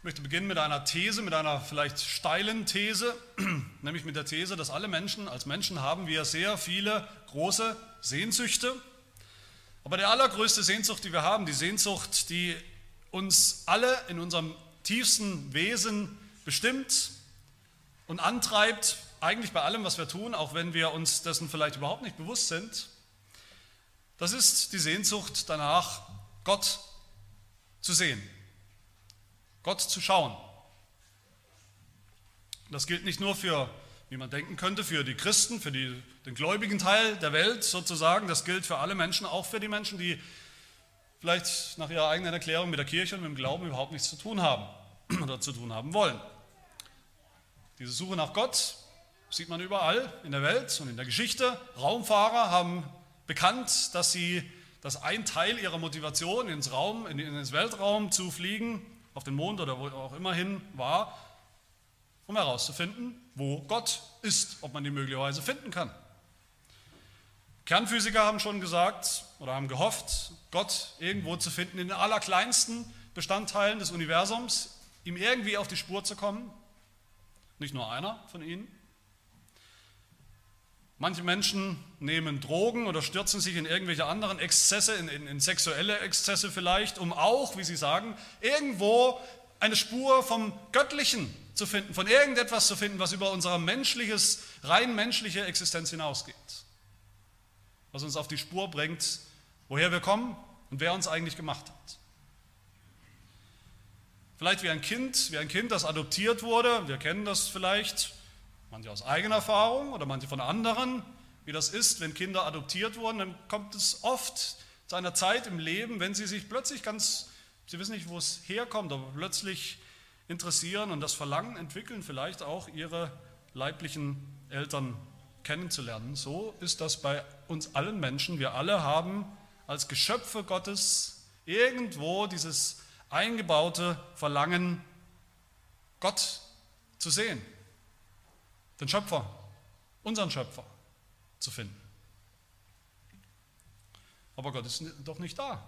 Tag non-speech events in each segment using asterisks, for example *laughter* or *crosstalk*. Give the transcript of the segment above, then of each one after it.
Ich möchte beginnen mit einer These, mit einer vielleicht steilen These, *clears throat* nämlich mit der These, dass alle Menschen, als Menschen haben wir sehr viele große Sehnsüchte. Aber der allergrößte Sehnsucht, die wir haben, die Sehnsucht, die uns alle in unserem tiefsten Wesen bestimmt und antreibt, eigentlich bei allem, was wir tun, auch wenn wir uns dessen vielleicht überhaupt nicht bewusst sind, das ist die Sehnsucht danach, Gott zu sehen, Gott zu schauen. Das gilt nicht nur für, wie man denken könnte, für die Christen, für die, den gläubigen Teil der Welt sozusagen, das gilt für alle Menschen, auch für die Menschen, die vielleicht nach ihrer eigenen Erklärung mit der Kirche und mit dem Glauben überhaupt nichts zu tun haben *clears throat* oder zu tun haben wollen. Diese Suche nach Gott sieht man überall in der Welt und in der Geschichte. Raumfahrer haben bekannt, dass sie dass ein Teil ihrer Motivation ins Raum, in, ins Weltraum zu fliegen, auf den Mond oder wo auch immer hin war, um herauszufinden, wo Gott ist, ob man ihn möglicherweise finden kann. Kernphysiker haben schon gesagt oder haben gehofft, Gott irgendwo zu finden in den allerkleinsten Bestandteilen des Universums, ihm irgendwie auf die Spur zu kommen. Nicht nur einer von ihnen. Manche Menschen nehmen Drogen oder stürzen sich in irgendwelche anderen Exzesse, in, in, in, sexuelle Exzesse vielleicht, um auch, wie sie sagen, irgendwo eine Spur vom Göttlichen zu finden, von irgendetwas zu finden, was über unsere menschliches, rein menschliche Existenz hinausgeht. Was uns auf die Spur bringt, woher wir kommen und wer uns eigentlich gemacht hat. Vielleicht wie ein Kind, wie ein Kind, das adoptiert wurde, wir kennen das vielleicht, Manche aus eigener Erfahrung oder manche von anderen, wie das ist, wenn Kinder adoptiert wurden, dann kommt es oft zu einer Zeit im Leben, wenn sie sich plötzlich ganz, sie wissen nicht, wo es herkommt, aber plötzlich interessieren und das Verlangen entwickeln, vielleicht auch ihre leiblichen Eltern kennenzulernen. So ist das bei uns allen Menschen. Wir alle haben als Geschöpfe Gottes irgendwo dieses eingebaute Verlangen, Gott zu sehen, den Schöpfer, unseren Schöpfer zu finden. Aber Gott ist doch nicht da.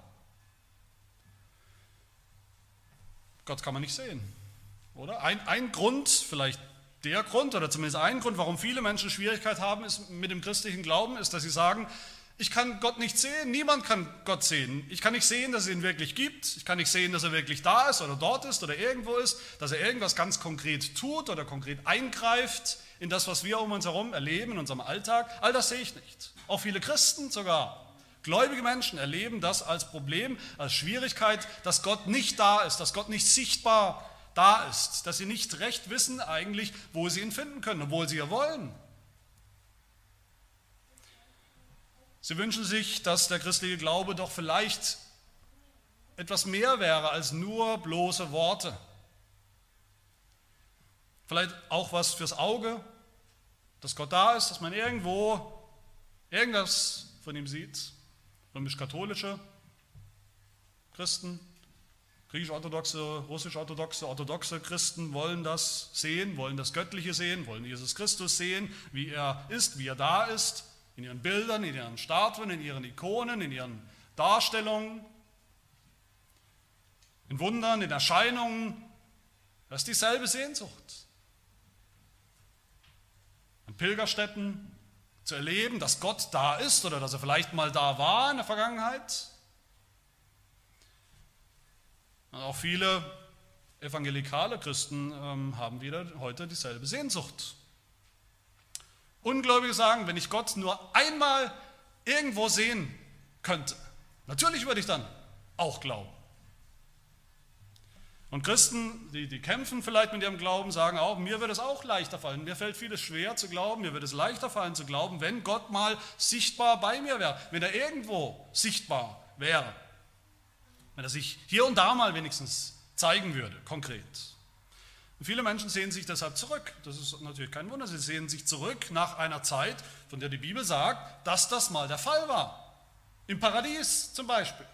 Gott kann man nicht sehen, oder? Ein, ein Grund, vielleicht der Grund oder zumindest ein Grund, warum viele Menschen Schwierigkeit haben ist mit dem christlichen Glauben, ist, dass sie sagen, ich kann Gott nicht sehen, niemand kann Gott sehen. Ich kann nicht sehen, dass es ihn wirklich gibt. Ich kann nicht sehen, dass er wirklich da ist oder dort ist oder irgendwo ist, dass er irgendwas ganz konkret tut oder konkret eingreift in das, was wir um uns herum erleben, in unserem Alltag. All das sehe ich nicht. Auch viele Christen sogar, gläubige Menschen erleben das als Problem, als Schwierigkeit, dass Gott nicht da ist, dass Gott nicht sichtbar da ist, dass sie nicht recht wissen eigentlich, wo sie ihn finden können, obwohl sie ja wollen. Sie wünschen sich, dass der christliche Glaube doch vielleicht etwas mehr wäre als nur bloße Worte. Vielleicht auch was fürs Auge, dass Gott da ist, dass man irgendwo irgendwas von ihm sieht. Römisch-katholische Christen, griechisch-orthodoxe, russisch-orthodoxe, orthodoxe Christen wollen das sehen, wollen das Göttliche sehen, wollen Jesus Christus sehen, wie er ist, wie er da ist in ihren Bildern, in ihren Statuen, in ihren Ikonen, in ihren Darstellungen, in Wundern, in Erscheinungen. Das ist dieselbe Sehnsucht. Pilgerstätten zu erleben, dass Gott da ist oder dass er vielleicht mal da war in der Vergangenheit. Und auch viele evangelikale Christen ähm, haben wieder heute dieselbe Sehnsucht. Ungläubige sagen, wenn ich Gott nur einmal irgendwo sehen könnte, natürlich würde ich dann auch glauben. Und Christen, die, die kämpfen vielleicht mit ihrem Glauben, sagen auch, mir wird es auch leichter fallen. Mir fällt vieles schwer zu glauben, mir wird es leichter fallen zu glauben, wenn Gott mal sichtbar bei mir wäre, wenn er irgendwo sichtbar wäre. Wenn er sich hier und da mal wenigstens zeigen würde, konkret. Und viele Menschen sehen sich deshalb zurück. Das ist natürlich kein Wunder. Sie sehen sich zurück nach einer Zeit, von der die Bibel sagt, dass das mal der Fall war. Im Paradies zum Beispiel.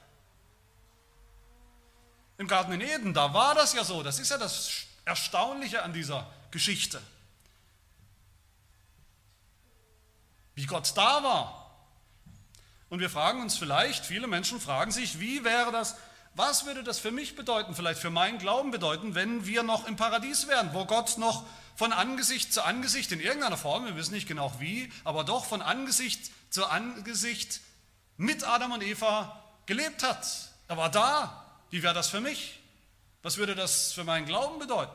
Im Garten in Eden, da war das ja so. Das ist ja das Erstaunliche an dieser Geschichte. Wie Gott da war. Und wir fragen uns vielleicht, viele Menschen fragen sich, wie wäre das Was würde das für mich bedeuten, vielleicht für meinen Glauben bedeuten, wenn wir noch im Paradies wären, wo Gott noch von Angesicht zu Angesicht in irgendeiner Form, wir wissen nicht genau wie, aber doch von Angesicht zu Angesicht mit Adam und Eva gelebt hat. Er war da. Wie wäre das für mich? Was würde das für meinen Glauben bedeuten?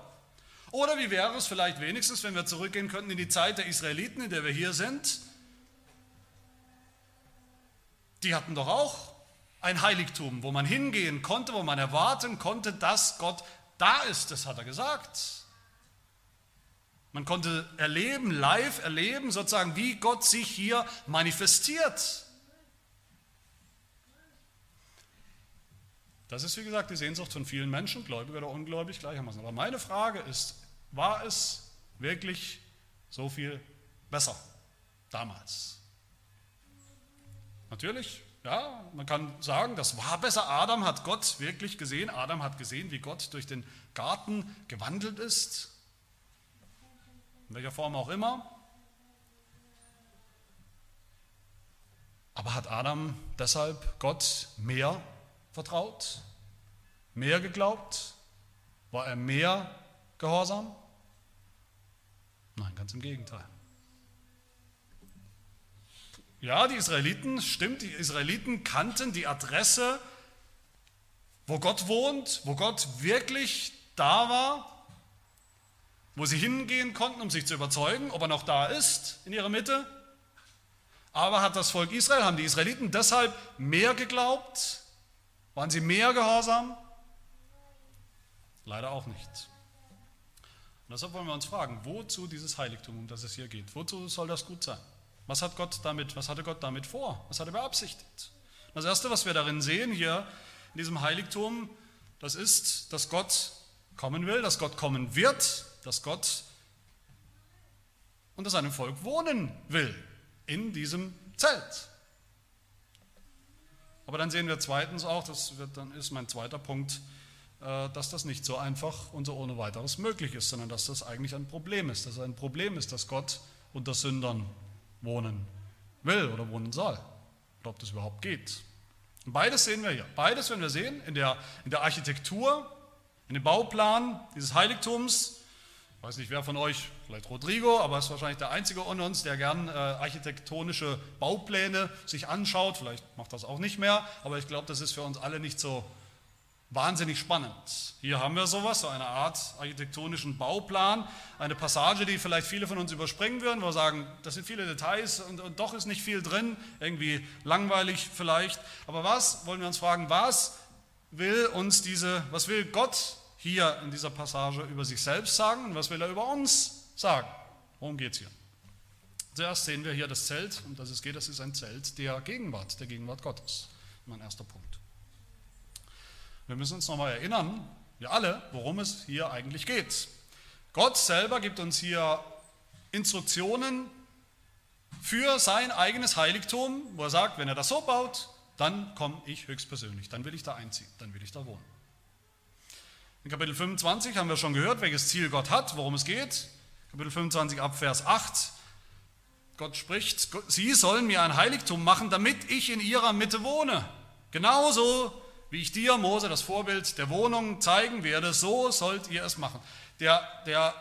Oder wie wäre es vielleicht wenigstens, wenn wir zurückgehen könnten in die Zeit der Israeliten, in der wir hier sind? Die hatten doch auch ein Heiligtum, wo man hingehen konnte, wo man erwarten konnte, dass Gott da ist. Das hat er gesagt. Man konnte erleben, live erleben, sozusagen, wie Gott sich hier manifestiert. Das ist, wie gesagt, die Sehnsucht von vielen Menschen, gläubig oder ungläubig gleichermaßen. Aber meine Frage ist, war es wirklich so viel besser damals? Natürlich, ja, man kann sagen, das war besser. Adam hat Gott wirklich gesehen. Adam hat gesehen, wie Gott durch den Garten gewandelt ist. In welcher Form auch immer. Aber hat Adam deshalb Gott mehr vertraut? Mehr geglaubt? War er mehr gehorsam? Nein, ganz im Gegenteil. Ja, die Israeliten, stimmt, die Israeliten kannten die Adresse, wo Gott wohnt, wo Gott wirklich da war, wo sie hingehen konnten, um sich zu überzeugen, ob er noch da ist in ihrer Mitte. Aber hat das Volk Israel, haben die Israeliten deshalb mehr geglaubt? Waren sie mehr gehorsam? Leider auch nicht. Und deshalb wollen wir uns fragen, wozu dieses Heiligtum, um das es hier geht, wozu soll das gut sein? Was hat Gott damit, was hatte Gott damit vor? Was hat er beabsichtigt? Das erste, was wir darin sehen hier in diesem Heiligtum, das ist, dass Gott kommen will, dass Gott kommen wird, dass Gott unter seinem Volk wohnen will in diesem Zelt. Aber dann sehen wir zweitens auch, das wird, dann ist mein zweiter Punkt, äh, dass das nicht so einfach und so ohne weiteres möglich ist, sondern dass das eigentlich ein Problem ist. Dass es ein Problem ist, dass Gott unter Sündern wohnen will oder wohnen soll. Oder ob das überhaupt geht. Und beides sehen wir hier. Beides werden wir sehen in der, in der Architektur, in dem Bauplan dieses Heiligtums. Ich weiß nicht, wer von euch, vielleicht Rodrigo, aber er ist wahrscheinlich der Einzige unter uns, der gern äh, architektonische Baupläne sich anschaut. Vielleicht macht das auch nicht mehr, aber ich glaube, das ist für uns alle nicht so Wahnsinnig spannend. Hier haben wir sowas, so eine Art architektonischen Bauplan, eine Passage, die vielleicht viele von uns überspringen würden, wo wir sagen, das sind viele Details und, und doch ist nicht viel drin, irgendwie langweilig vielleicht. Aber was, wollen wir uns fragen, was will uns diese, was will Gott hier in dieser Passage über sich selbst sagen und was will er über uns sagen? Worum geht es hier? Zuerst sehen wir hier das Zelt, um das es geht, das ist ein Zelt der Gegenwart, der Gegenwart Gottes. Mein erster Punkt. Wir müssen uns nochmal erinnern, wir alle, worum es hier eigentlich geht. Gott selber gibt uns hier Instruktionen für sein eigenes Heiligtum, wo er sagt, wenn er das so baut, dann komme ich höchstpersönlich, dann will ich da einziehen, dann will ich da wohnen. In Kapitel 25 haben wir schon gehört, welches Ziel Gott hat, worum es geht. Kapitel 25 ab Vers 8. Gott spricht, Sie sollen mir ein Heiligtum machen, damit ich in ihrer Mitte wohne. Genauso wie ich dir, Mose, das Vorbild der Wohnung zeigen werde, so sollt ihr es machen. Der, der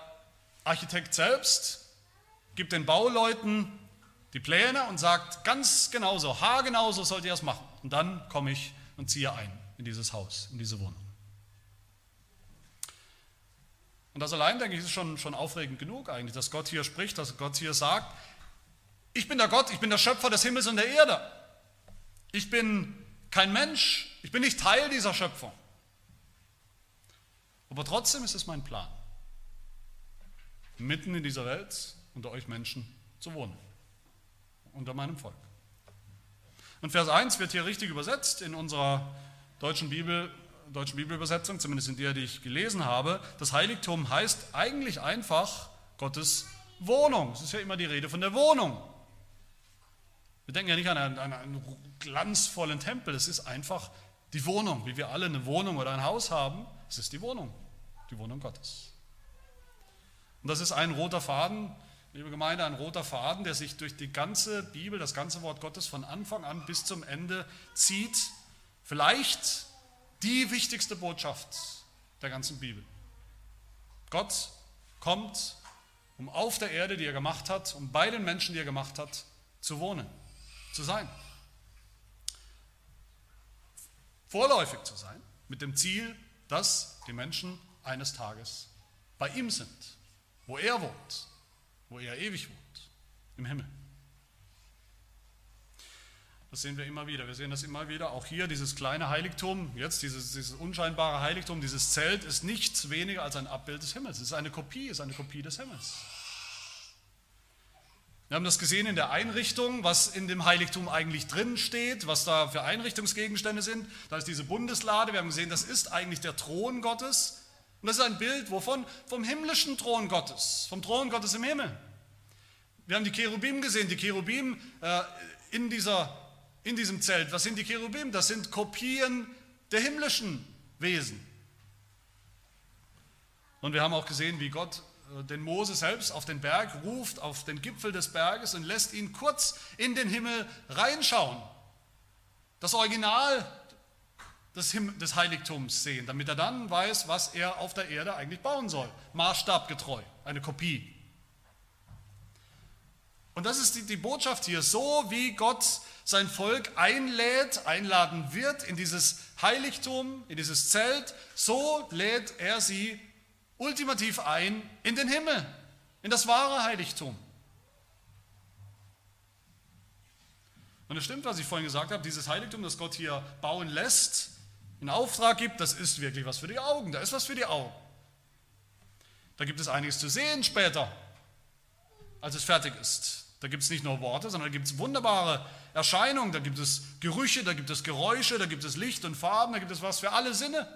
Architekt selbst gibt den Bauleuten die Pläne und sagt ganz genauso, haargenauso sollt ihr es machen. Und dann komme ich und ziehe ein in dieses Haus, in diese Wohnung. Und das allein, denke ich, ist schon, schon aufregend genug eigentlich, dass Gott hier spricht, dass Gott hier sagt, ich bin der Gott, ich bin der Schöpfer des Himmels und der Erde. Ich bin kein Mensch, ich bin nicht Teil dieser Schöpfung. Aber trotzdem ist es mein Plan, mitten in dieser Welt unter euch Menschen zu wohnen, unter meinem Volk. Und Vers 1 wird hier richtig übersetzt in unserer deutschen Bibel, deutschen Bibelübersetzung, zumindest in der, die ich gelesen habe. Das Heiligtum heißt eigentlich einfach Gottes Wohnung. Es ist ja immer die Rede von der Wohnung. Wir denken ja nicht an einen, an einen glanzvollen Tempel, es ist einfach die Wohnung, wie wir alle eine Wohnung oder ein Haus haben. Es ist die Wohnung, die Wohnung Gottes. Und das ist ein roter Faden, liebe Gemeinde, ein roter Faden, der sich durch die ganze Bibel, das ganze Wort Gottes von Anfang an bis zum Ende zieht. Vielleicht die wichtigste Botschaft der ganzen Bibel. Gott kommt, um auf der Erde, die er gemacht hat, um bei den Menschen, die er gemacht hat, zu wohnen, zu sein. Vorläufig zu sein, mit dem Ziel, dass die Menschen eines Tages bei ihm sind, wo er wohnt, wo er ewig wohnt, im Himmel. Das sehen wir immer wieder. Wir sehen das immer wieder. Auch hier dieses kleine Heiligtum, jetzt dieses, dieses unscheinbare Heiligtum, dieses Zelt ist nichts weniger als ein Abbild des Himmels. Es ist eine Kopie, es ist eine Kopie des Himmels. Wir haben das gesehen in der Einrichtung, was in dem Heiligtum eigentlich drin steht, was da für Einrichtungsgegenstände sind. Da ist diese Bundeslade. Wir haben gesehen, das ist eigentlich der Thron Gottes. Und das ist ein Bild, wovon? Vom himmlischen Thron Gottes, vom Thron Gottes im Himmel. Wir haben die Cherubim gesehen, die Cherubim äh, in dieser in diesem Zelt. Was sind die Cherubim? Das sind Kopien der himmlischen Wesen. Und wir haben auch gesehen, wie Gott äh, den Mose selbst auf den Berg ruft, auf den Gipfel des Berges und lässt ihn kurz in den Himmel reinschauen. Das Original des, des Heiligtums sehen, damit er dann weiß, was er auf der Erde eigentlich bauen soll. Maßstabgetreu, eine Kopie. Und das ist die, die Botschaft hier, so wie Gott sein Volk einlädt, einladen wird in dieses Heiligtum, in dieses Zelt, so lädt er sie ultimativ ein in den Himmel, in das wahre Heiligtum. Und es stimmt, was ich vorhin gesagt habe, dieses Heiligtum, das Gott hier bauen lässt, in Auftrag gibt, das ist wirklich was für die Augen, da ist was für die Augen. Da gibt es einiges zu sehen später, als es fertig ist. Da gibt es nicht nur Worte, sondern da gibt es wunderbare Erscheinungen, da gibt es Gerüche, da gibt es Geräusche, da gibt es Licht und Farben, da gibt es was für alle Sinne.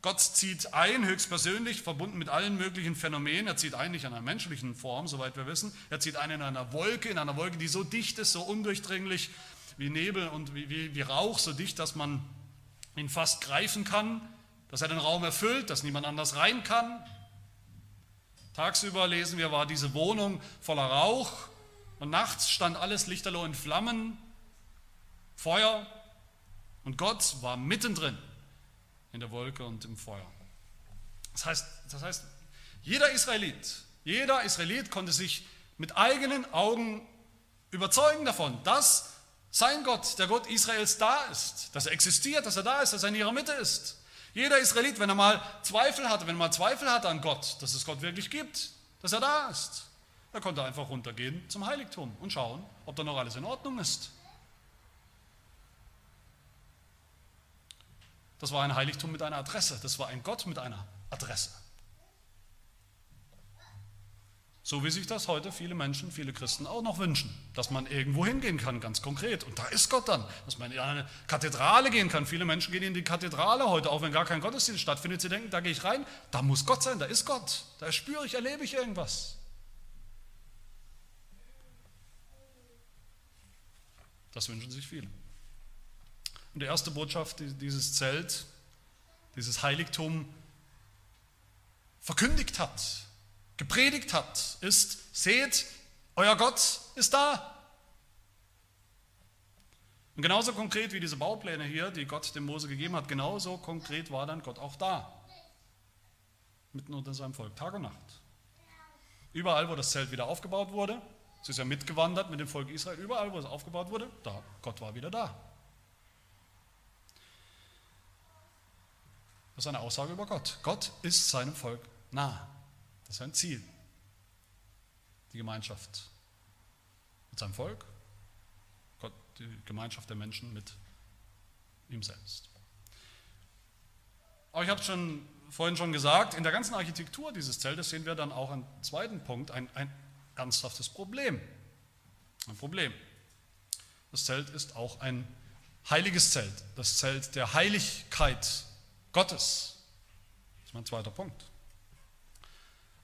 Gott zieht ein, höchstpersönlich, verbunden mit allen möglichen Phänomenen. Er zieht ein, nicht in einer menschlichen Form, soweit wir wissen. Er zieht ein in einer Wolke, in einer Wolke, die so dicht ist, so undurchdringlich wie Nebel und wie, wie, wie Rauch, so dicht, dass man ihn fast greifen kann, dass er den Raum erfüllt, dass niemand anders rein kann. Tagsüber lesen wir, war diese Wohnung voller Rauch und nachts stand alles lichterloh in Flammen, Feuer und Gott war mittendrin in der Wolke und im Feuer. Das heißt, das heißt, jeder Israelit, jeder Israelit konnte sich mit eigenen Augen überzeugen davon, dass sein Gott, der Gott Israels, da ist, dass er existiert, dass er da ist, dass er in ihrer Mitte ist. Jeder Israelit, wenn er mal Zweifel hatte, wenn er mal Zweifel hatte an Gott, dass es Gott wirklich gibt, dass er da ist, da konnte er einfach runtergehen zum Heiligtum und schauen, ob da noch alles in Ordnung ist. Das war ein Heiligtum mit einer Adresse, das war ein Gott mit einer Adresse. So wie sich das heute viele Menschen, viele Christen auch noch wünschen, dass man irgendwo hingehen kann, ganz konkret. Und da ist Gott dann, dass man in eine Kathedrale gehen kann. Viele Menschen gehen in die Kathedrale heute, auch wenn gar kein Gottesdienst stattfindet. Sie denken, da gehe ich rein, da muss Gott sein, da ist Gott, da spüre ich, erlebe ich irgendwas. Das wünschen sich viele. Und die erste Botschaft, die dieses Zelt, dieses Heiligtum verkündigt hat, gepredigt hat, ist, seht, euer Gott ist da. Und genauso konkret wie diese Baupläne hier, die Gott dem Mose gegeben hat, genauso konkret war dann Gott auch da. Mitten unter seinem Volk, Tag und Nacht. Überall, wo das Zelt wieder aufgebaut wurde, es ist ja mitgewandert mit dem Volk Israel, überall, wo es aufgebaut wurde, da, Gott war wieder da. Das ist eine Aussage über Gott. Gott ist seinem Volk nah. Das ist sein Ziel. Die Gemeinschaft mit seinem Volk, Gott, die Gemeinschaft der Menschen mit ihm selbst. Aber ich habe es schon vorhin schon gesagt, in der ganzen Architektur dieses Zeltes sehen wir dann auch einen zweiten Punkt, ein, ein ernsthaftes Problem. Ein Problem. Das Zelt ist auch ein heiliges Zelt, das Zelt der Heiligkeit Gottes. Das ist mein zweiter Punkt.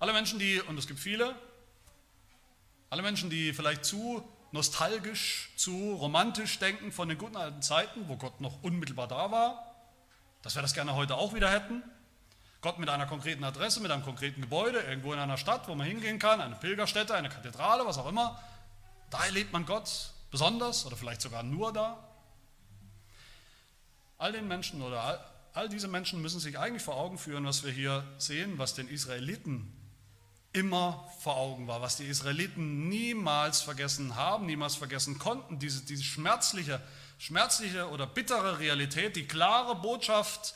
Alle Menschen, die, und es gibt viele, alle Menschen, die vielleicht zu nostalgisch, zu romantisch denken von den guten alten Zeiten, wo Gott noch unmittelbar da war, dass wir das gerne heute auch wieder hätten. Gott mit einer konkreten Adresse, mit einem konkreten Gebäude, irgendwo in einer Stadt, wo man hingehen kann, eine Pilgerstätte, eine Kathedrale, was auch immer. Da erlebt man Gott besonders oder vielleicht sogar nur da. all den Menschen oder all, all diese Menschen müssen sich eigentlich vor Augen führen, was wir hier sehen, was den Israeliten immer vor Augen war, was die Israeliten niemals vergessen haben, niemals vergessen konnten, diese, diese schmerzliche, schmerzliche oder bittere Realität, die klare Botschaft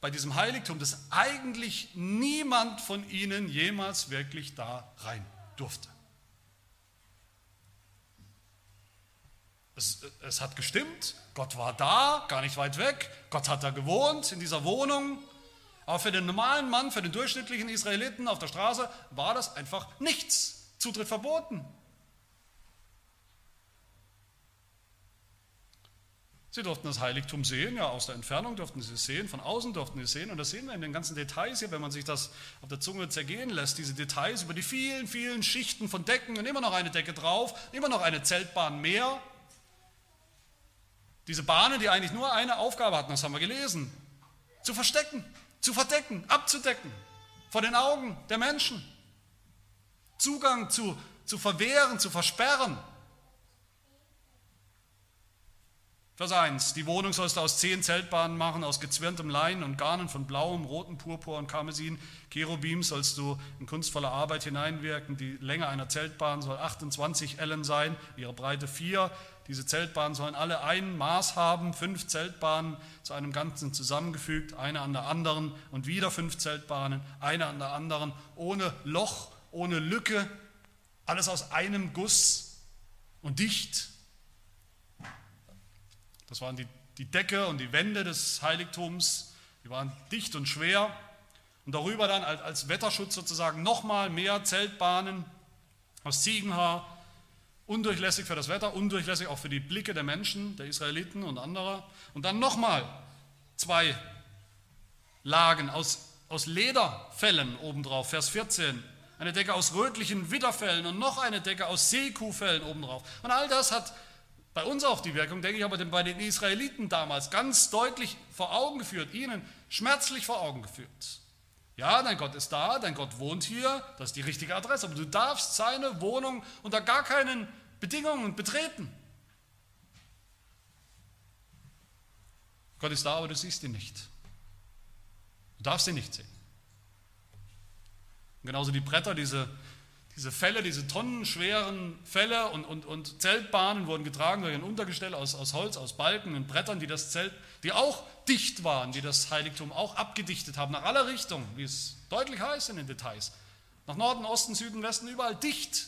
bei diesem Heiligtum, dass eigentlich niemand von ihnen jemals wirklich da rein durfte. Es, es, hat gestimmt, Gott war da, gar nicht weit weg, Gott hat da gewohnt in dieser Wohnung, aber für den normalen Mann, für den durchschnittlichen Israeliten auf der Straße war das einfach nichts. Zutritt verboten. Sie durften das Heiligtum sehen, ja, aus der Entfernung durften sie es sehen, von außen durften sie es sehen. Und das sehen wir in den ganzen Details hier, wenn man sich das auf der Zunge zergehen lässt, diese Details über die vielen, vielen Schichten von Decken und immer noch eine Decke drauf, immer noch eine Zeltbahn mehr. Diese Bahnen, die eigentlich nur eine Aufgabe hatten, das haben wir gelesen, zu verstecken zu verdecken, abzudecken vor den Augen der Menschen. Zugang zu, zu verwehren, zu versperren. Vers 1. Die Wohnung sollst du aus zehn Zeltbahnen machen, aus gezwirntem Lein und Garnen von blauem, rotem Purpur und Karmesin. Cherubim sollst du in kunstvoller Arbeit hineinwirken. Die Länge einer Zeltbahn soll 28 Ellen sein, ihre Breite 4, diese Zeltbahnen sollen alle ein Maß haben, fünf Zeltbahnen zu einem Ganzen zusammengefügt, eine an der anderen und wieder fünf Zeltbahnen, eine an der anderen, ohne Loch, ohne Lücke, alles aus einem Guss und dicht. Das waren die, die Decke und die Wände des Heiligtums, die waren dicht und schwer. Und darüber dann als Wetterschutz sozusagen nochmal mehr Zeltbahnen aus Ziegenhaar, Undurchlässig für das Wetter, undurchlässig auch für die Blicke der Menschen, der Israeliten und anderer. Und dann nochmal zwei Lagen aus, aus Lederfellen obendrauf, Vers 14. Eine Decke aus rötlichen Widderfellen und noch eine Decke aus Seekuhfellen obendrauf. Und all das hat bei uns auch die Wirkung, denke ich, aber bei den Israeliten damals ganz deutlich vor Augen geführt, ihnen schmerzlich vor Augen geführt. Ja, dein Gott ist da, dein Gott wohnt hier, das ist die richtige Adresse, aber du darfst seine Wohnung unter gar keinen Bedingungen betreten. Gott ist da, aber du siehst ihn nicht. Du darfst ihn nicht sehen. Und genauso die Bretter, diese, diese Fälle, diese tonnenschweren Fälle und, und, und Zeltbahnen wurden getragen durch ein Untergestell aus, aus Holz, aus Balken und Brettern, die das Zelt, die auch dicht waren, die das Heiligtum auch abgedichtet haben, nach aller Richtung, wie es deutlich heißt in den Details. Nach Norden, Osten, Süden, Westen, überall dicht.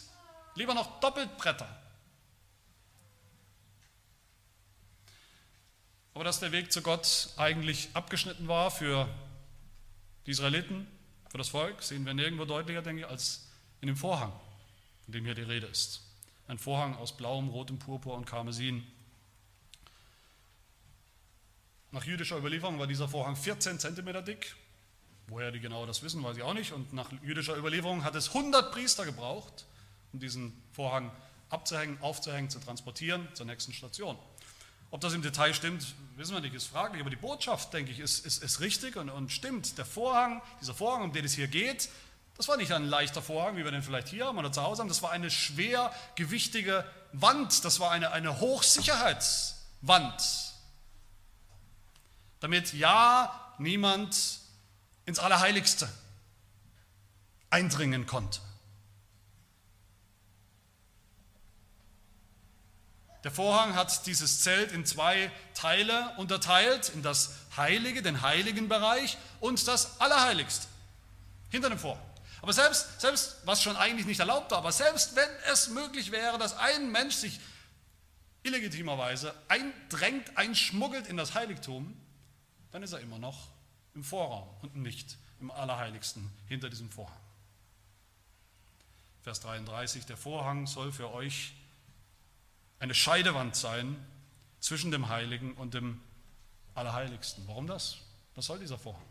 Lieber noch doppelt Bretter. Aber dass der Weg zu Gott eigentlich abgeschnitten war für die Israeliten, für das Volk, sehen wir nirgendwo deutlicher, denke ich, als in dem Vorhang, von dem hier die Rede ist. Ein Vorhang aus blauem, rotem Purpur und Karmesin, nach jüdischer Überlieferung war dieser Vorhang 14 cm dick. Woher die genau das wissen, weiß ich auch nicht. Und nach jüdischer Überlieferung hat es 100 Priester gebraucht, um diesen Vorhang abzuhängen, aufzuhängen, zu transportieren zur nächsten Station. Ob das im Detail stimmt, wissen wir nicht, ist fraglich. Aber die Botschaft, denke ich, ist, ist, ist richtig und, und stimmt. Der Vorhang, dieser Vorhang, um den es hier geht, das war nicht ein leichter Vorhang, wie wir den vielleicht hier haben oder zu Hause haben. Das war eine schwer gewichtige Wand. Das war eine, eine Hochsicherheitswand damit ja niemand ins Allerheiligste eindringen konnte. Der Vorhang hat dieses Zelt in zwei Teile unterteilt, in das Heilige, den heiligen Bereich und das Allerheiligste, hinter dem Vorhang. Aber selbst, selbst, was schon eigentlich nicht erlaubt war, aber selbst wenn es möglich wäre, dass ein Mensch sich illegitimerweise eindrängt, einschmuggelt in das Heiligtum, dann ist er immer noch im Vorraum und nicht im Allerheiligsten hinter diesem Vorhang. Vers 33, der Vorhang soll für euch eine Scheidewand sein zwischen dem Heiligen und dem Allerheiligsten. Warum das? Was soll dieser Vorhang?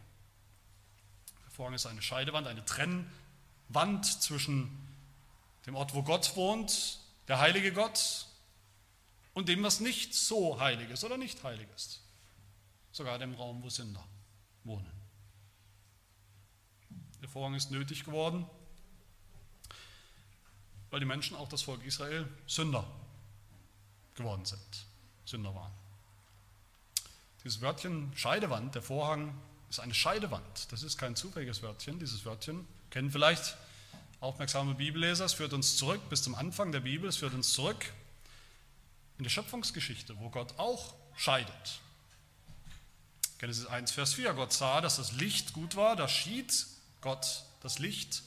Der Vorhang ist eine Scheidewand, eine Trennwand zwischen dem Ort, wo Gott wohnt, der heilige Gott, und dem, was nicht so heilig ist oder nicht heilig ist sogar dem Raum, wo Sünder wohnen. Der Vorhang ist nötig geworden, weil die Menschen, auch das Volk Israel, Sünder geworden sind, Sünder waren. dieses Wörtchen Scheidewand, der Vorhang ist eine Scheidewand. Das ist kein zufälliges Wörtchen. Dieses Wörtchen kennen vielleicht aufmerksame Bibelleser. Es führt uns zurück bis zum Anfang der Bibel. Es führt uns zurück in die Schöpfungsgeschichte, wo Gott auch scheidet. Genesis 1, Vers 4. Gott sah, dass das Licht gut war. Da schied Gott das Licht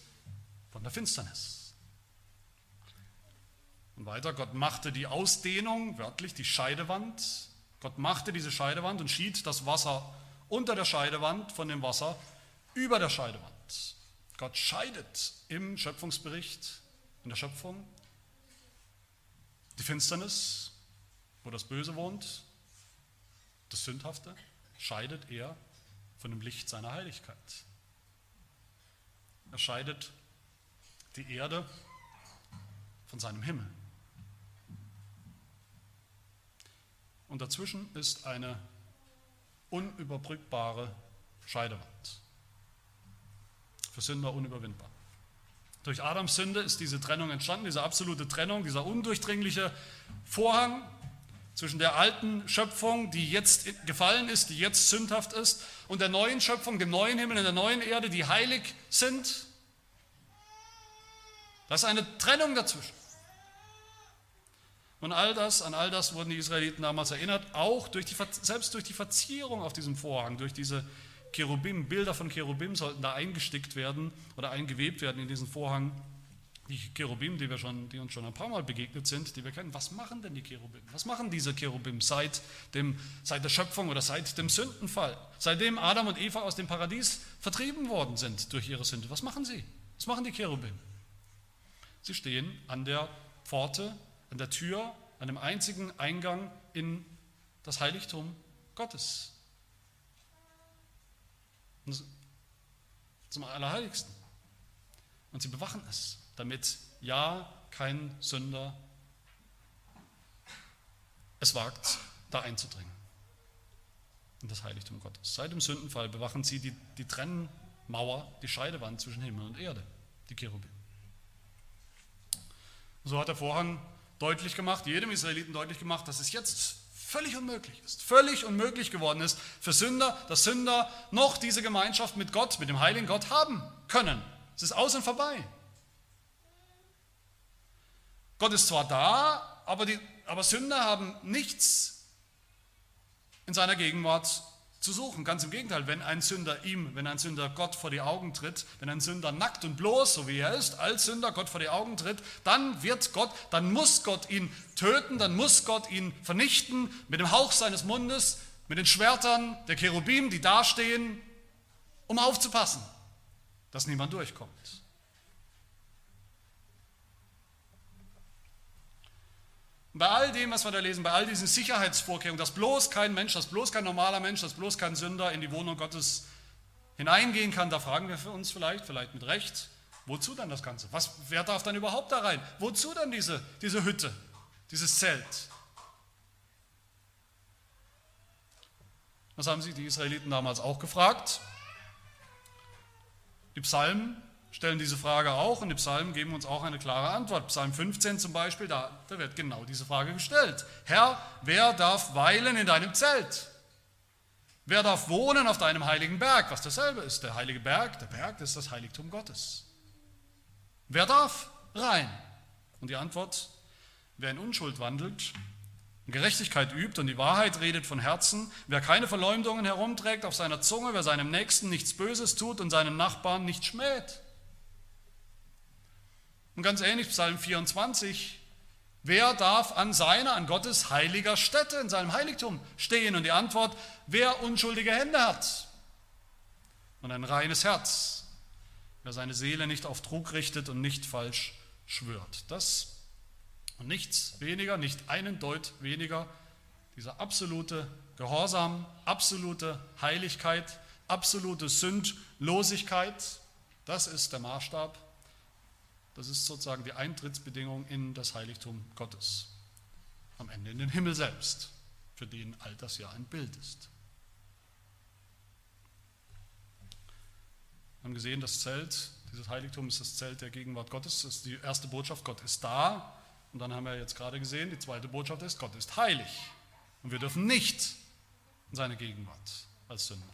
von der Finsternis. Und weiter, Gott machte die Ausdehnung, wörtlich die Scheidewand. Gott machte diese Scheidewand und schied das Wasser unter der Scheidewand von dem Wasser über der Scheidewand. Gott scheidet im Schöpfungsbericht, in der Schöpfung, die Finsternis, wo das Böse wohnt, das Sündhafte, scheidet er von dem Licht seiner Heiligkeit. Er scheidet die Erde von seinem Himmel. Und dazwischen ist eine unüberbrückbare Scheidewand. Für Sünder unüberwindbar. Durch Adams Sünde ist diese Trennung entstanden, diese absolute Trennung, dieser undurchdringliche Vorhang zwischen der alten Schöpfung, die jetzt gefallen ist, die jetzt sündhaft ist, und der neuen Schöpfung, dem neuen Himmel und der neuen Erde, die heilig sind. Da ist eine Trennung dazwischen. Und all das, an all das wurden die Israeliten damals erinnert, auch durch die, selbst durch die Verzierung auf diesem Vorhang, durch diese Cherubim, Bilder von Cherubim sollten da eingestickt werden oder eingewebt werden in diesen Vorhang. Die Cherubim, die, wir schon, die uns schon ein paar Mal begegnet sind, die wir kennen, was machen denn die Cherubim? Was machen diese Cherubim seit, dem, seit der Schöpfung oder seit dem Sündenfall? Seitdem Adam und Eva aus dem Paradies vertrieben worden sind durch ihre Sünde. Was machen sie? Was machen die Cherubim? Sie stehen an der Pforte, an der Tür, an dem einzigen Eingang in das Heiligtum Gottes zum Allerheiligsten. Und sie bewachen es, damit ja kein Sünder es wagt, da einzudringen in das Heiligtum Gottes. Seit dem Sündenfall bewachen sie die, die Trennmauer, die Scheidewand zwischen Himmel und Erde, die Cherubim. So hat der Vorhang deutlich gemacht, jedem Israeliten deutlich gemacht, dass es jetzt völlig unmöglich ist, völlig unmöglich geworden ist für Sünder, dass Sünder noch diese Gemeinschaft mit Gott, mit dem heiligen Gott haben können. Es ist aus und vorbei. Gott ist zwar da, aber, die, aber Sünder haben nichts in seiner Gegenwart zu suchen. Ganz im Gegenteil, wenn ein Sünder ihm, wenn ein Sünder Gott vor die Augen tritt, wenn ein Sünder nackt und bloß, so wie er ist, als Sünder Gott vor die Augen tritt, dann wird Gott, dann muss Gott ihn töten, dann muss Gott ihn vernichten mit dem Hauch seines Mundes, mit den Schwertern der Cherubim, die dastehen, um aufzupassen, dass niemand durchkommt. Bei all dem, was wir da lesen, bei all diesen Sicherheitsvorkehrungen, dass bloß kein Mensch, dass bloß kein normaler Mensch, dass bloß kein Sünder in die Wohnung Gottes hineingehen kann, da fragen wir für uns vielleicht, vielleicht mit Recht, wozu dann das Ganze? Was, wer darf dann überhaupt da rein? Wozu dann diese, diese Hütte, dieses Zelt? Das haben sich die Israeliten damals auch gefragt. Die Psalmen stellen diese Frage auch und die Psalmen geben uns auch eine klare Antwort. Psalm 15 zum Beispiel, da, da wird genau diese Frage gestellt. Herr, wer darf weilen in deinem Zelt? Wer darf wohnen auf deinem heiligen Berg? Was dasselbe ist. Der heilige Berg, der Berg ist das Heiligtum Gottes. Wer darf rein? Und die Antwort, wer in Unschuld wandelt, Gerechtigkeit übt und die Wahrheit redet von Herzen, wer keine Verleumdungen herumträgt auf seiner Zunge, wer seinem Nächsten nichts Böses tut und seinem Nachbarn nicht schmäht. Und ganz ähnlich, Psalm 24, wer darf an seiner, an Gottes heiliger Stätte, in seinem Heiligtum stehen? Und die Antwort, wer unschuldige Hände hat und ein reines Herz, wer seine Seele nicht auf Trug richtet und nicht falsch schwört. Das und nichts weniger, nicht einen Deut weniger, dieser absolute Gehorsam, absolute Heiligkeit, absolute Sündlosigkeit, das ist der Maßstab das ist sozusagen die Eintrittsbedingung in das Heiligtum Gottes. Am Ende in den Himmel selbst, für den all das ja ein Bild ist. Wir haben gesehen, das Zelt, dieses Heiligtum ist das Zelt der Gegenwart Gottes. Das ist die erste Botschaft, Gott ist da. Und dann haben wir jetzt gerade gesehen, die zweite Botschaft ist, Gott ist heilig. Und wir dürfen nicht in seine Gegenwart als Sünder.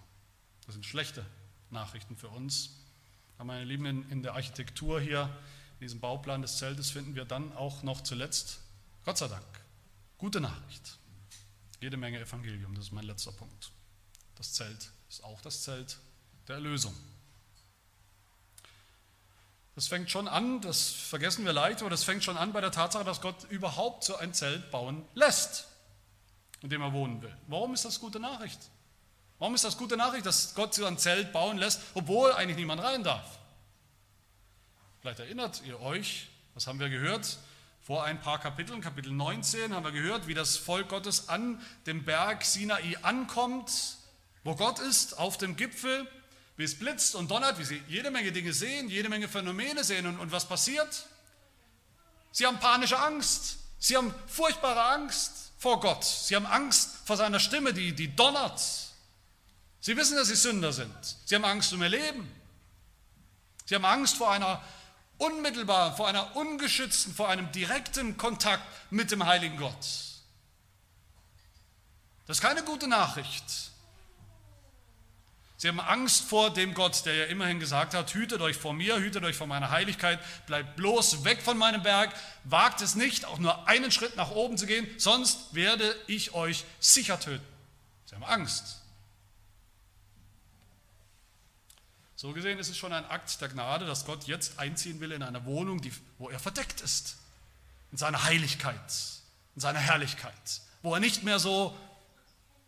Das sind schlechte Nachrichten für uns. Aber meine Lieben, in, in der Architektur hier, in diesem Bauplan des Zeltes, finden wir dann auch noch zuletzt, Gott sei Dank, gute Nachricht. Jede Menge Evangelium, das ist mein letzter Punkt. Das Zelt ist auch das Zelt der Erlösung. Das fängt schon an, das vergessen wir leicht, aber das fängt schon an bei der Tatsache, dass Gott überhaupt so ein Zelt bauen lässt, in dem er wohnen will. Warum ist das gute Nachricht? Warum ist das gute Nachricht, dass Gott so ein Zelt bauen lässt, obwohl eigentlich niemand rein darf? Vielleicht erinnert ihr euch, was haben wir gehört? Vor ein paar Kapiteln, Kapitel 19, haben wir gehört, wie das Volk Gottes an dem Berg Sinai ankommt, wo Gott ist, auf dem Gipfel wie es blitzt und donnert, wie sie jede Menge Dinge sehen, jede Menge Phänomene sehen. Und, und was passiert? Sie haben panische Angst. Sie haben furchtbare Angst vor Gott. Sie haben Angst vor seiner Stimme, die, die donnert. Sie wissen, dass sie Sünder sind. Sie haben Angst um ihr Leben. Sie haben Angst vor einer unmittelbaren, vor einer ungeschützten, vor einem direkten Kontakt mit dem heiligen Gott. Das ist keine gute Nachricht. Sie haben Angst vor dem Gott, der ja immerhin gesagt hat, hütet euch vor mir, hütet euch vor meiner Heiligkeit, bleibt bloß weg von meinem Berg, wagt es nicht, auch nur einen Schritt nach oben zu gehen, sonst werde ich euch sicher töten. Sie haben Angst. So gesehen ist es schon ein Akt der Gnade, dass Gott jetzt einziehen will in eine Wohnung, die, wo er verdeckt ist, in seiner Heiligkeit, in seiner Herrlichkeit, wo er nicht mehr so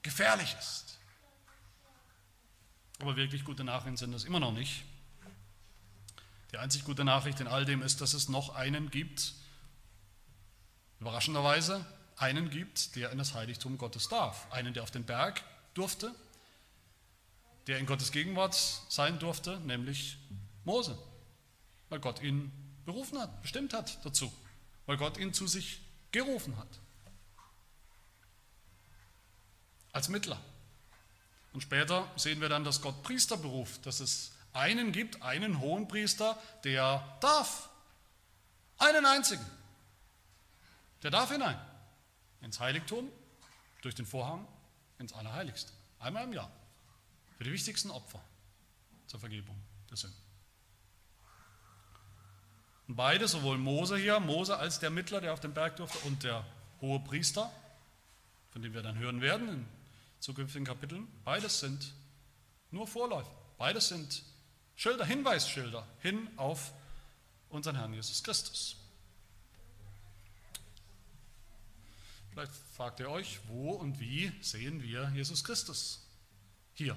gefährlich ist. Aber wirklich gute Nachrichten sind das immer noch nicht. Die einzig gute Nachricht in all dem ist, dass es noch einen gibt, überraschenderweise einen gibt, der in das Heiligtum Gottes darf. Einen, der auf den Berg durfte, der in Gottes Gegenwart sein durfte, nämlich Mose, weil Gott ihn berufen hat, bestimmt hat dazu, weil Gott ihn zu sich gerufen hat. Als Mittler. Und später sehen wir dann, dass Gott Priester beruft, dass es einen gibt, einen hohen Priester, der darf. Einen einzigen. Der darf hinein. Ins Heiligtum, durch den Vorhang, ins Allerheiligste. Einmal im Jahr. Für die wichtigsten Opfer zur Vergebung der Sünden. Und beide, sowohl Mose hier, Mose als der Mittler, der auf dem Berg durfte, und der hohe Priester, von dem wir dann hören werden in zukünftigen Kapiteln. Beides sind nur Vorläufer. Beides sind Schilder, Hinweisschilder hin auf unseren Herrn Jesus Christus. Vielleicht fragt ihr euch, wo und wie sehen wir Jesus Christus? Hier.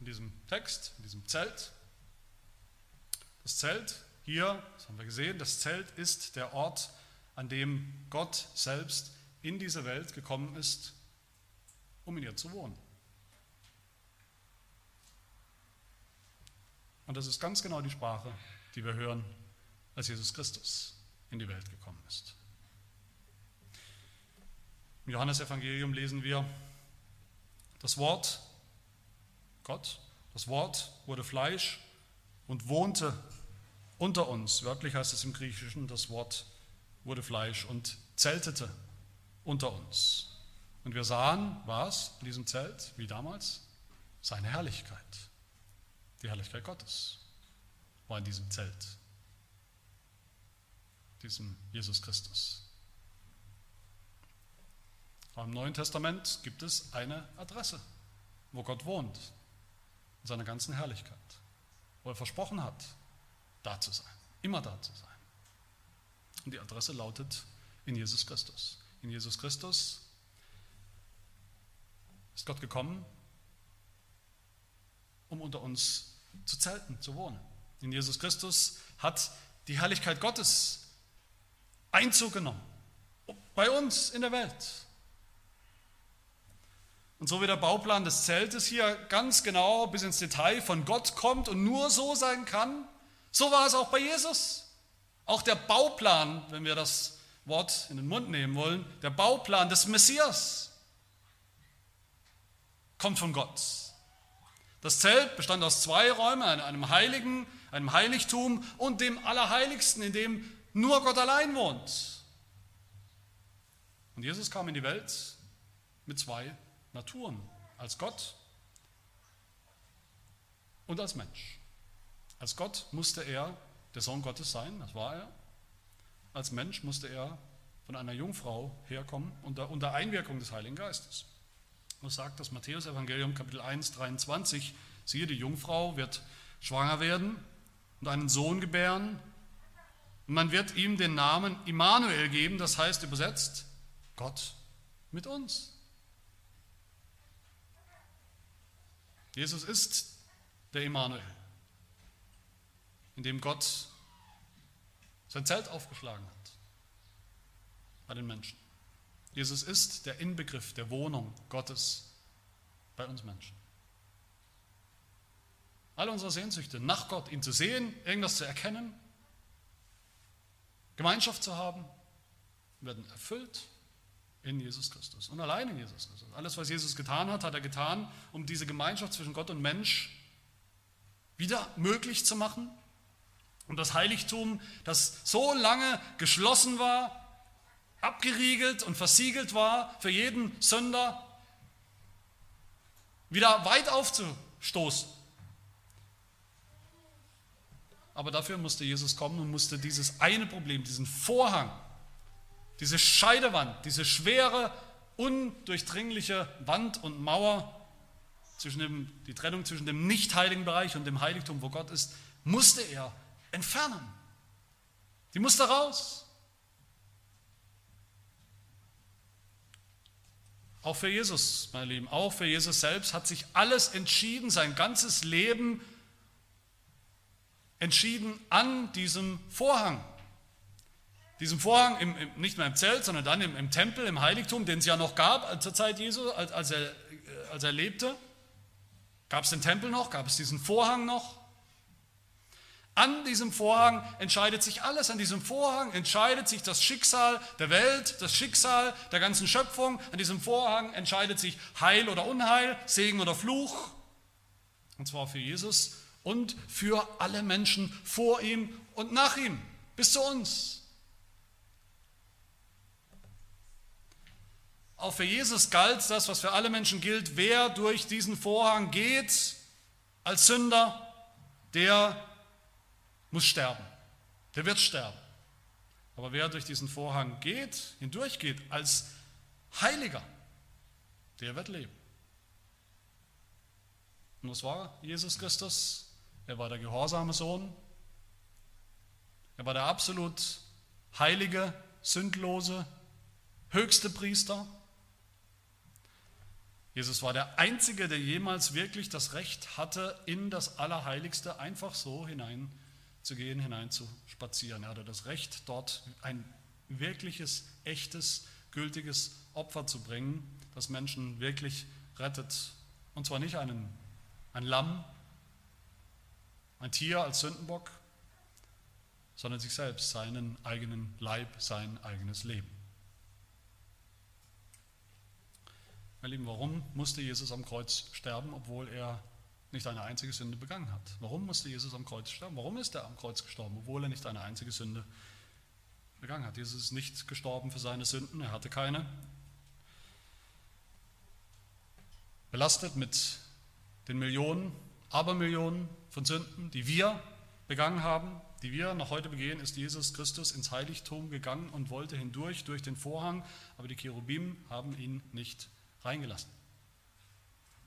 In diesem Text, in diesem Zelt. Das Zelt hier, das haben wir gesehen, das Zelt ist der Ort, an dem Gott selbst in diese Welt gekommen ist, um in ihr zu wohnen. Und das ist ganz genau die Sprache, die wir hören, als Jesus Christus in die Welt gekommen ist. Im Johannesevangelium lesen wir, das Wort, Gott, das Wort wurde Fleisch und wohnte unter uns. Wörtlich heißt es im Griechischen, das Wort wurde Fleisch und zeltete unter uns. Und wir sahen, was in diesem Zelt, wie damals? Seine Herrlichkeit. Die Herrlichkeit Gottes war in diesem Zelt, diesem Jesus Christus. Aber im Neuen Testament gibt es eine Adresse, wo Gott wohnt, in seiner ganzen Herrlichkeit, wo er versprochen hat, da zu sein, immer da zu sein. Und die Adresse lautet in Jesus Christus in Jesus Christus ist Gott gekommen, um unter uns zu zelten, zu wohnen. In Jesus Christus hat die Herrlichkeit Gottes Einzug genommen. Bei uns in der Welt. Und so wie der Bauplan des Zeltes hier ganz genau bis ins Detail von Gott kommt und nur so sein kann, so war es auch bei Jesus. Auch der Bauplan, wenn wir das Wort in den Mund nehmen wollen, der Bauplan des Messias kommt von Gott. Das Zelt bestand aus zwei Räumen, einem Heiligen, einem Heiligtum und dem Allerheiligsten, in dem nur Gott allein wohnt. Und Jesus kam in die Welt mit zwei Naturen, als Gott und als Mensch. Als Gott musste er der Sohn Gottes sein, das war er. Als Mensch musste er von einer Jungfrau herkommen unter, unter Einwirkung des Heiligen Geistes. Was sagt das Matthäus-Evangelium Kapitel 1, 23? Siehe, die Jungfrau wird schwanger werden und einen Sohn gebären. Und man wird ihm den Namen Immanuel geben, das heißt übersetzt Gott mit uns. Jesus ist der Immanuel, in dem Gott sein Zelt aufgeschlagen hat bei den Menschen. Jesus ist der Inbegriff der Wohnung Gottes bei uns Menschen. Alle unsere Sehnsüchte nach Gott, ihn zu sehen, irgendwas zu erkennen, Gemeinschaft zu haben, werden erfüllt in Jesus Christus und allein in Jesus Christus. Alles, was Jesus getan hat, hat er getan, um diese Gemeinschaft zwischen Gott und Mensch wieder möglich zu machen. Und das Heiligtum, das so lange geschlossen war, abgeriegelt und versiegelt war für jeden Sünder, wieder weit aufzustoßen. Aber dafür musste Jesus kommen und musste dieses eine Problem, diesen Vorhang, diese Scheidewand, diese schwere, undurchdringliche Wand und Mauer, zwischen dem, die Trennung zwischen dem nicht heiligen Bereich und dem Heiligtum, wo Gott ist, musste er entfernen. Die musste raus. Auch für Jesus, meine Lieben, auch für Jesus selbst hat sich alles entschieden, sein ganzes Leben entschieden an diesem Vorhang. Diesem Vorhang, im, im, nicht mehr im Zelt, sondern dann im, im, Tempel, im Heiligtum, den es ja noch gab zur Zeit Jesu, als, als, er, als er lebte. Gab es den Tempel noch? Gab es diesen Vorhang noch? An diesem Vorhang entscheidet sich alles. An diesem Vorhang entscheidet sich das Schicksal der Welt, das Schicksal der ganzen Schöpfung. An diesem Vorhang entscheidet sich Heil oder Unheil, Segen oder Fluch. Und zwar für Jesus und für alle Menschen vor ihm und nach ihm, bis zu uns. Auch für Jesus galt das, was für alle Menschen gilt. Wer durch diesen Vorhang geht als Sünder, der muss sterben. Der wird sterben. Aber wer durch diesen Vorhang geht, hindurchgeht als Heiliger, der wird leben. Und was war Jesus Christus? Er war der gehorsame Sohn. Er war der absolut heilige, sündlose, höchste Priester. Jesus war der Einzige, der jemals wirklich das Recht hatte, in das Allerheiligste einfach so hinein zu gehen, hinein zu spazieren. Er hatte das Recht, dort ein wirkliches, echtes, gültiges Opfer zu bringen, das Menschen wirklich rettet. Und zwar nicht einen, ein Lamm, ein Tier als Sündenbock, sondern sich selbst, seinen eigenen Leib, sein eigenes Leben. Meine Lieben, warum musste Jesus am Kreuz sterben, obwohl er nicht eine einzige Sünde begangen hat. Warum musste Jesus am Kreuz sterben? Warum ist er am Kreuz gestorben, obwohl er nicht eine einzige Sünde begangen hat? Jesus ist nicht gestorben für seine Sünden, er hatte keine. Belastet mit den Millionen, Abermillionen von Sünden, die wir begangen haben, die wir noch heute begehen, ist Jesus Christus ins Heiligtum gegangen und wollte hindurch durch den Vorhang, aber die Cherubim haben ihn nicht reingelassen.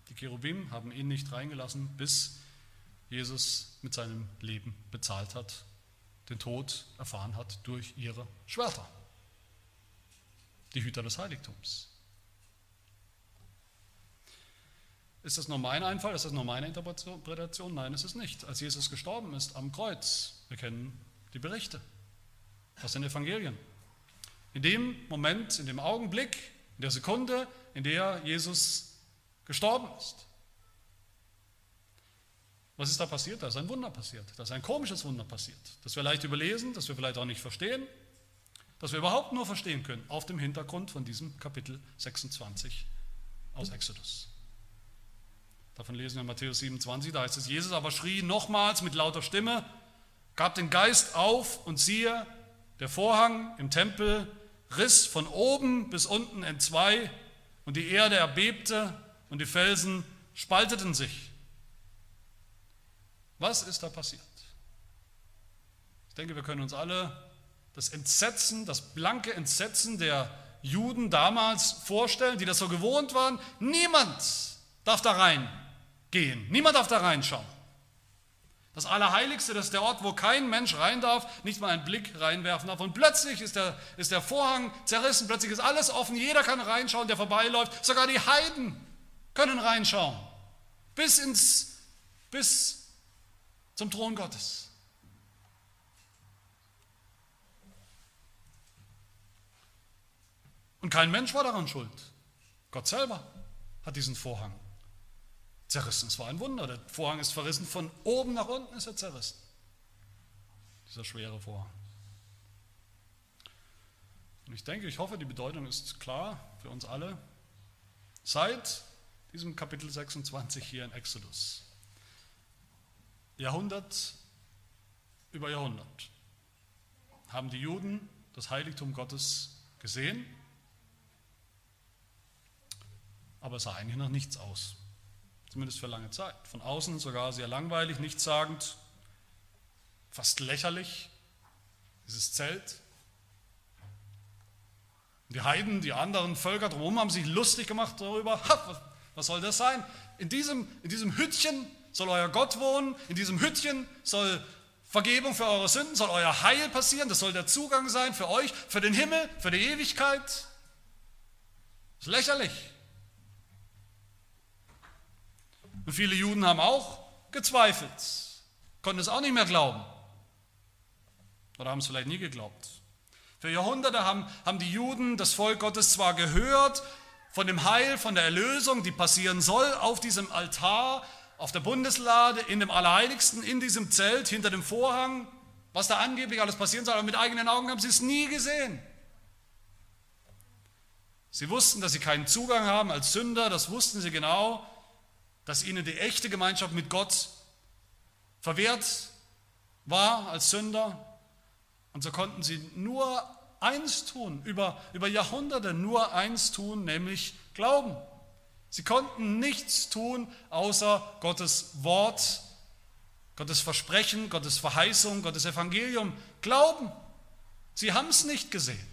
Die Cherubim haben ihn nicht reingelassen, bis Jesus mit seinem Leben bezahlt hat, den Tod erfahren hat durch ihre Schwerter, die Hüter des Heiligtums. Ist das nur mein Einfall? Ist das nur meine Interpretation? Nein, es ist nicht. Als Jesus gestorben ist am Kreuz, wir kennen die Berichte aus den Evangelien. In dem Moment, in dem Augenblick, in der Sekunde, in der Jesus gestorben ist. Was ist da passiert? Da ist ein Wunder passiert. Da ist ein komisches Wunder passiert, das wir leicht überlesen, das wir vielleicht auch nicht verstehen, das wir überhaupt nur verstehen können auf dem Hintergrund von diesem Kapitel 26 aus Exodus. Davon lesen wir in Matthäus 27, da heißt es, Jesus aber schrie nochmals mit lauter Stimme, gab den Geist auf und siehe, der Vorhang im Tempel riss von oben bis unten entzwei und die Erde erbebte und die Felsen spalteten sich. Was ist da passiert? Ich denke, wir können uns alle das Entsetzen, das blanke Entsetzen der Juden damals vorstellen, die das so gewohnt waren. Niemand darf da reingehen, niemand darf da reinschauen. Das Allerheiligste, das ist der Ort, wo kein Mensch rein darf, nicht mal einen Blick reinwerfen darf. Und plötzlich ist der, ist der Vorhang zerrissen, plötzlich ist alles offen, jeder kann reinschauen, der vorbeiläuft. Sogar die Heiden können reinschauen. Bis, ins, bis zum Thron Gottes. Und kein Mensch war daran schuld. Gott selber hat diesen Vorhang zerrissen. Es war ein Wunder. Der Vorhang ist verrissen. Von oben nach unten ist er zerrissen. Dieser schwere Vorhang. Und ich denke, ich hoffe, die Bedeutung ist klar für uns alle. Seit diesem Kapitel 26 hier in Exodus, Jahrhundert über Jahrhundert, haben die Juden das Heiligtum Gottes gesehen, aber es sah eigentlich noch nichts aus. Zumindest für lange Zeit. Von außen sogar sehr langweilig, nichtssagend, fast lächerlich, dieses Zelt. Die Heiden, die anderen Völker drumherum haben sich lustig gemacht darüber. Ha, was soll das sein? In diesem, in diesem Hüttchen soll euer Gott wohnen, in diesem Hüttchen soll Vergebung für eure Sünden, soll euer Heil passieren, das soll der Zugang sein für euch, für den Himmel, für die Ewigkeit. Das ist lächerlich. Und viele Juden haben auch gezweifelt, konnten es auch nicht mehr glauben. Oder haben es vielleicht nie geglaubt. Für Jahrhunderte haben, haben die Juden das Volk Gottes zwar gehört von dem Heil, von der Erlösung, die passieren soll, auf diesem Altar, auf der Bundeslade, in dem Allerheiligsten, in diesem Zelt, hinter dem Vorhang, was da angeblich alles passieren soll, aber mit eigenen Augen haben sie es nie gesehen. Sie wussten, dass sie keinen Zugang haben als Sünder, das wussten sie genau dass ihnen die echte Gemeinschaft mit Gott verwehrt war als Sünder. Und so konnten sie nur eins tun, über, über Jahrhunderte nur eins tun, nämlich glauben. Sie konnten nichts tun, außer Gottes Wort, Gottes Versprechen, Gottes Verheißung, Gottes Evangelium glauben. Sie haben es nicht gesehen.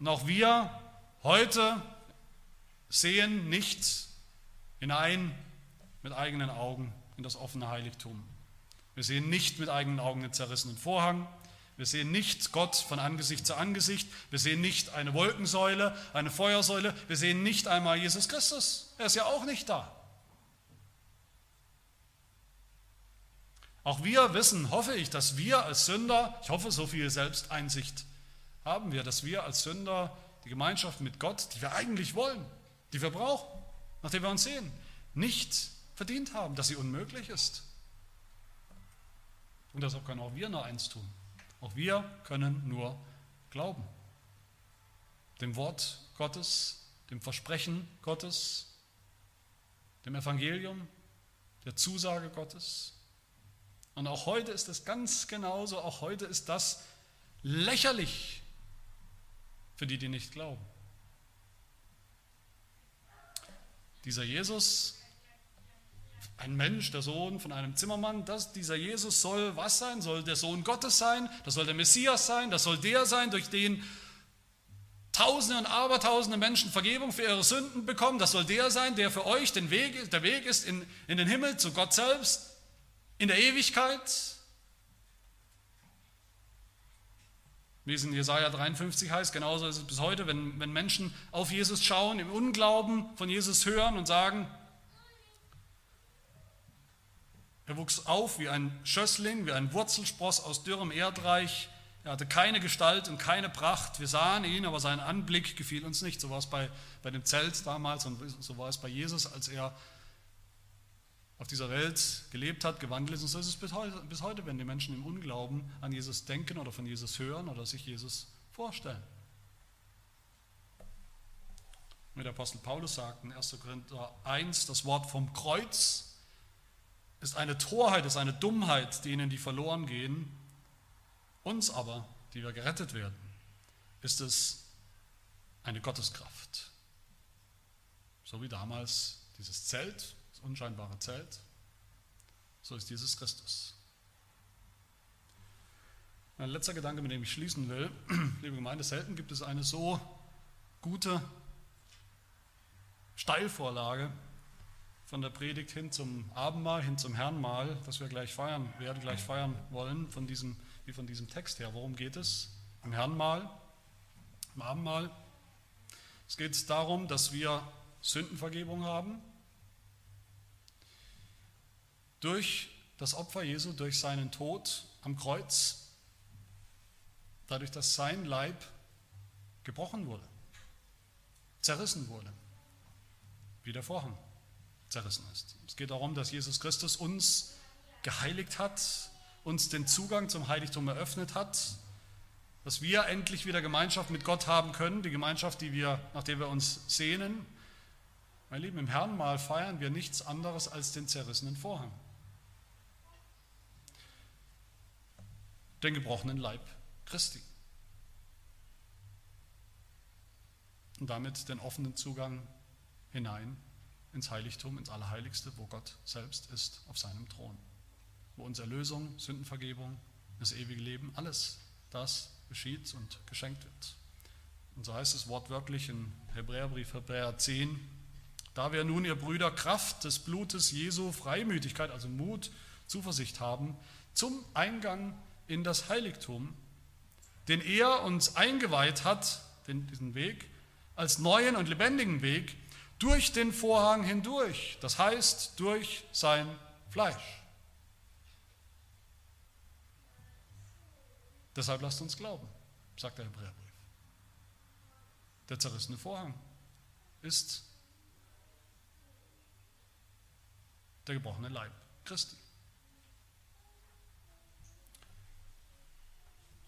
Und auch wir heute sehen nicht hinein mit eigenen Augen in das offene Heiligtum. Wir sehen nicht mit eigenen Augen den zerrissenen Vorhang. Wir sehen nicht Gott von Angesicht zu Angesicht. Wir sehen nicht eine Wolkensäule, eine Feuersäule. Wir sehen nicht einmal Jesus Christus. Er ist ja auch nicht da. Auch wir wissen, hoffe ich, dass wir als Sünder, ich hoffe, so viel Selbsteinsicht haben wir, dass wir als Sünder die Gemeinschaft mit Gott, die wir eigentlich wollen, die wir brauchen, nachdem wir uns sehen, nicht verdient haben, dass sie unmöglich ist. Und deshalb können auch wir nur eins tun. Auch wir können nur glauben. Dem Wort Gottes, dem Versprechen Gottes, dem Evangelium, der Zusage Gottes. Und auch heute ist es ganz genauso, auch heute ist das lächerlich für die, die nicht glauben. Dieser Jesus, ein Mensch, der Sohn von einem Zimmermann, das, dieser Jesus soll was sein? Soll der Sohn Gottes sein? Das soll der Messias sein? Das soll der sein, durch den Tausende und Abertausende Menschen Vergebung für ihre Sünden bekommen? Das soll der sein, der für euch den Weg, der Weg ist in, in den Himmel, zu Gott selbst, in der Ewigkeit? Wie es in Jesaja 53 heißt, genauso ist es bis heute, wenn, wenn Menschen auf Jesus schauen, im Unglauben von Jesus hören und sagen, er wuchs auf wie ein Schössling, wie ein Wurzelspross aus dürrem Erdreich. Er hatte keine Gestalt und keine Pracht. Wir sahen ihn, aber sein Anblick gefiel uns nicht. So war es bei, bei dem Zelt damals und so war es bei Jesus, als er auf dieser Welt gelebt hat, gewandelt ist. Und so ist es bis heute, wenn die Menschen im Unglauben an Jesus denken oder von Jesus hören oder sich Jesus vorstellen. Mit der Apostel Paulus sagt in 1. Korinther 1, das Wort vom Kreuz ist eine Torheit, ist eine Dummheit denen, die verloren gehen, uns aber, die wir gerettet werden, ist es eine Gotteskraft. So wie damals dieses Zelt, unscheinbare Zelt, so ist Jesus Christus. Ein letzter Gedanke, mit dem ich schließen will, *clears throat* liebe Gemeinde, selten gibt es eine so gute Steilvorlage von der Predigt hin zum Abendmahl, hin zum Herrnmahl, das wir gleich feiern werden, gleich feiern wollen, von diesem, wie von diesem Text her. Worum geht es? Im Herrnmahl, im Abendmahl. Es geht darum, dass wir Sündenvergebung haben durch das Opfer Jesu, durch seinen Tod am Kreuz dadurch, dass sein Leib gebrochen wurde, zerrissen wurde, wie der Vorhang zerrissen ist. Es geht darum, dass Jesus Christus uns geheiligt hat, uns den Zugang zum Heiligtum eröffnet hat, dass wir endlich wieder Gemeinschaft mit Gott haben können, die Gemeinschaft, die wir, nach der wir uns sehnen. Mein Lieben, im Herrnmal feiern wir nichts anderes als den zerrissenen Vorhang. Den gebrochenen Leib Christi. Und damit den offenen Zugang hinein ins Heiligtum, ins Allerheiligste, wo Gott selbst ist auf seinem Thron. Wo uns Erlösung, Sündenvergebung, das ewige Leben, alles das geschieht und geschenkt wird. Und so heißt es wortwörtlich in Hebräerbrief Hebräer 10, da wir nun, ihr Brüder, Kraft des Blutes Jesu, Freimütigkeit, also Mut, Zuversicht haben, zum Eingang in das Heiligtum, den er uns eingeweiht hat, den, diesen Weg, als neuen und lebendigen Weg, durch den Vorhang hindurch, das heißt durch sein Fleisch. Deshalb lasst uns glauben, sagt der Hebräerbrief. Der zerrissene Vorhang ist der gebrochene Leib Christi.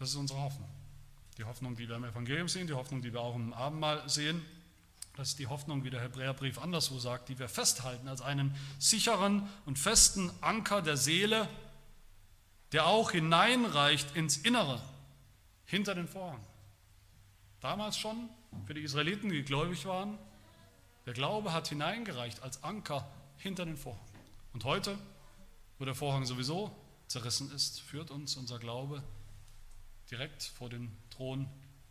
Das ist unsere Hoffnung. Die Hoffnung, die wir im Evangelium sehen, die Hoffnung, die wir auch im Abendmahl sehen. Das ist die Hoffnung, wie der Hebräerbrief anderswo sagt, die wir festhalten als einen sicheren und festen Anker der Seele, der auch hineinreicht ins Innere, hinter den Vorhang. Damals schon für die Israeliten, die gläubig waren, der Glaube hat hineingereicht als Anker hinter den Vorhang. Und heute, wo der Vorhang sowieso zerrissen ist, führt uns unser Glaube direkt vor den Thron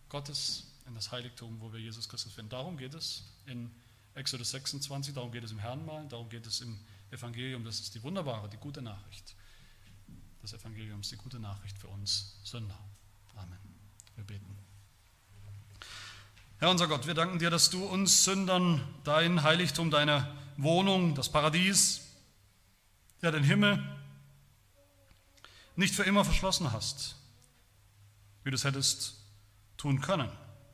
Gottes in das Heiligtum, wo wir Jesus Christus finden. Darum geht es in Exodus 26, darum geht es im Herrnmal, darum geht es im Evangelium. Das ist die wunderbare, die gute Nachricht des Evangeliums, die gute Nachricht für uns Sünder. Amen. Wir beten. Herr unser Gott, wir danken dir, dass du uns Sündern dein Heiligtum, deine Wohnung, das Paradies, ja den Himmel nicht für immer verschlossen hast wie du es hättest tun können,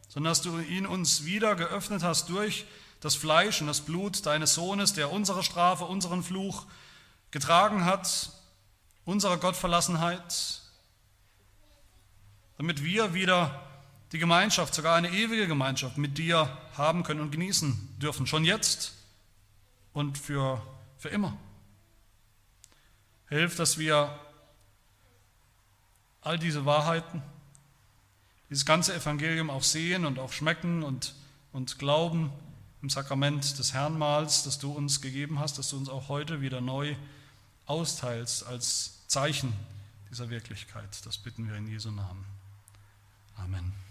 sondern dass du ihn uns wieder geöffnet hast durch das Fleisch und das Blut deines Sohnes, der unsere Strafe, unseren Fluch getragen hat, unsere Gottverlassenheit, damit wir wieder die Gemeinschaft, sogar eine ewige Gemeinschaft mit dir haben können und genießen dürfen, schon jetzt und für, für immer. Hilf, dass wir all diese Wahrheiten, dieses ganze Evangelium auch sehen und auch schmecken und, und glauben im Sakrament des Herrnmahls, das du uns gegeben hast, dass du uns auch heute wieder neu austeilst als Zeichen dieser Wirklichkeit. Das bitten wir in Jesu Namen. Amen.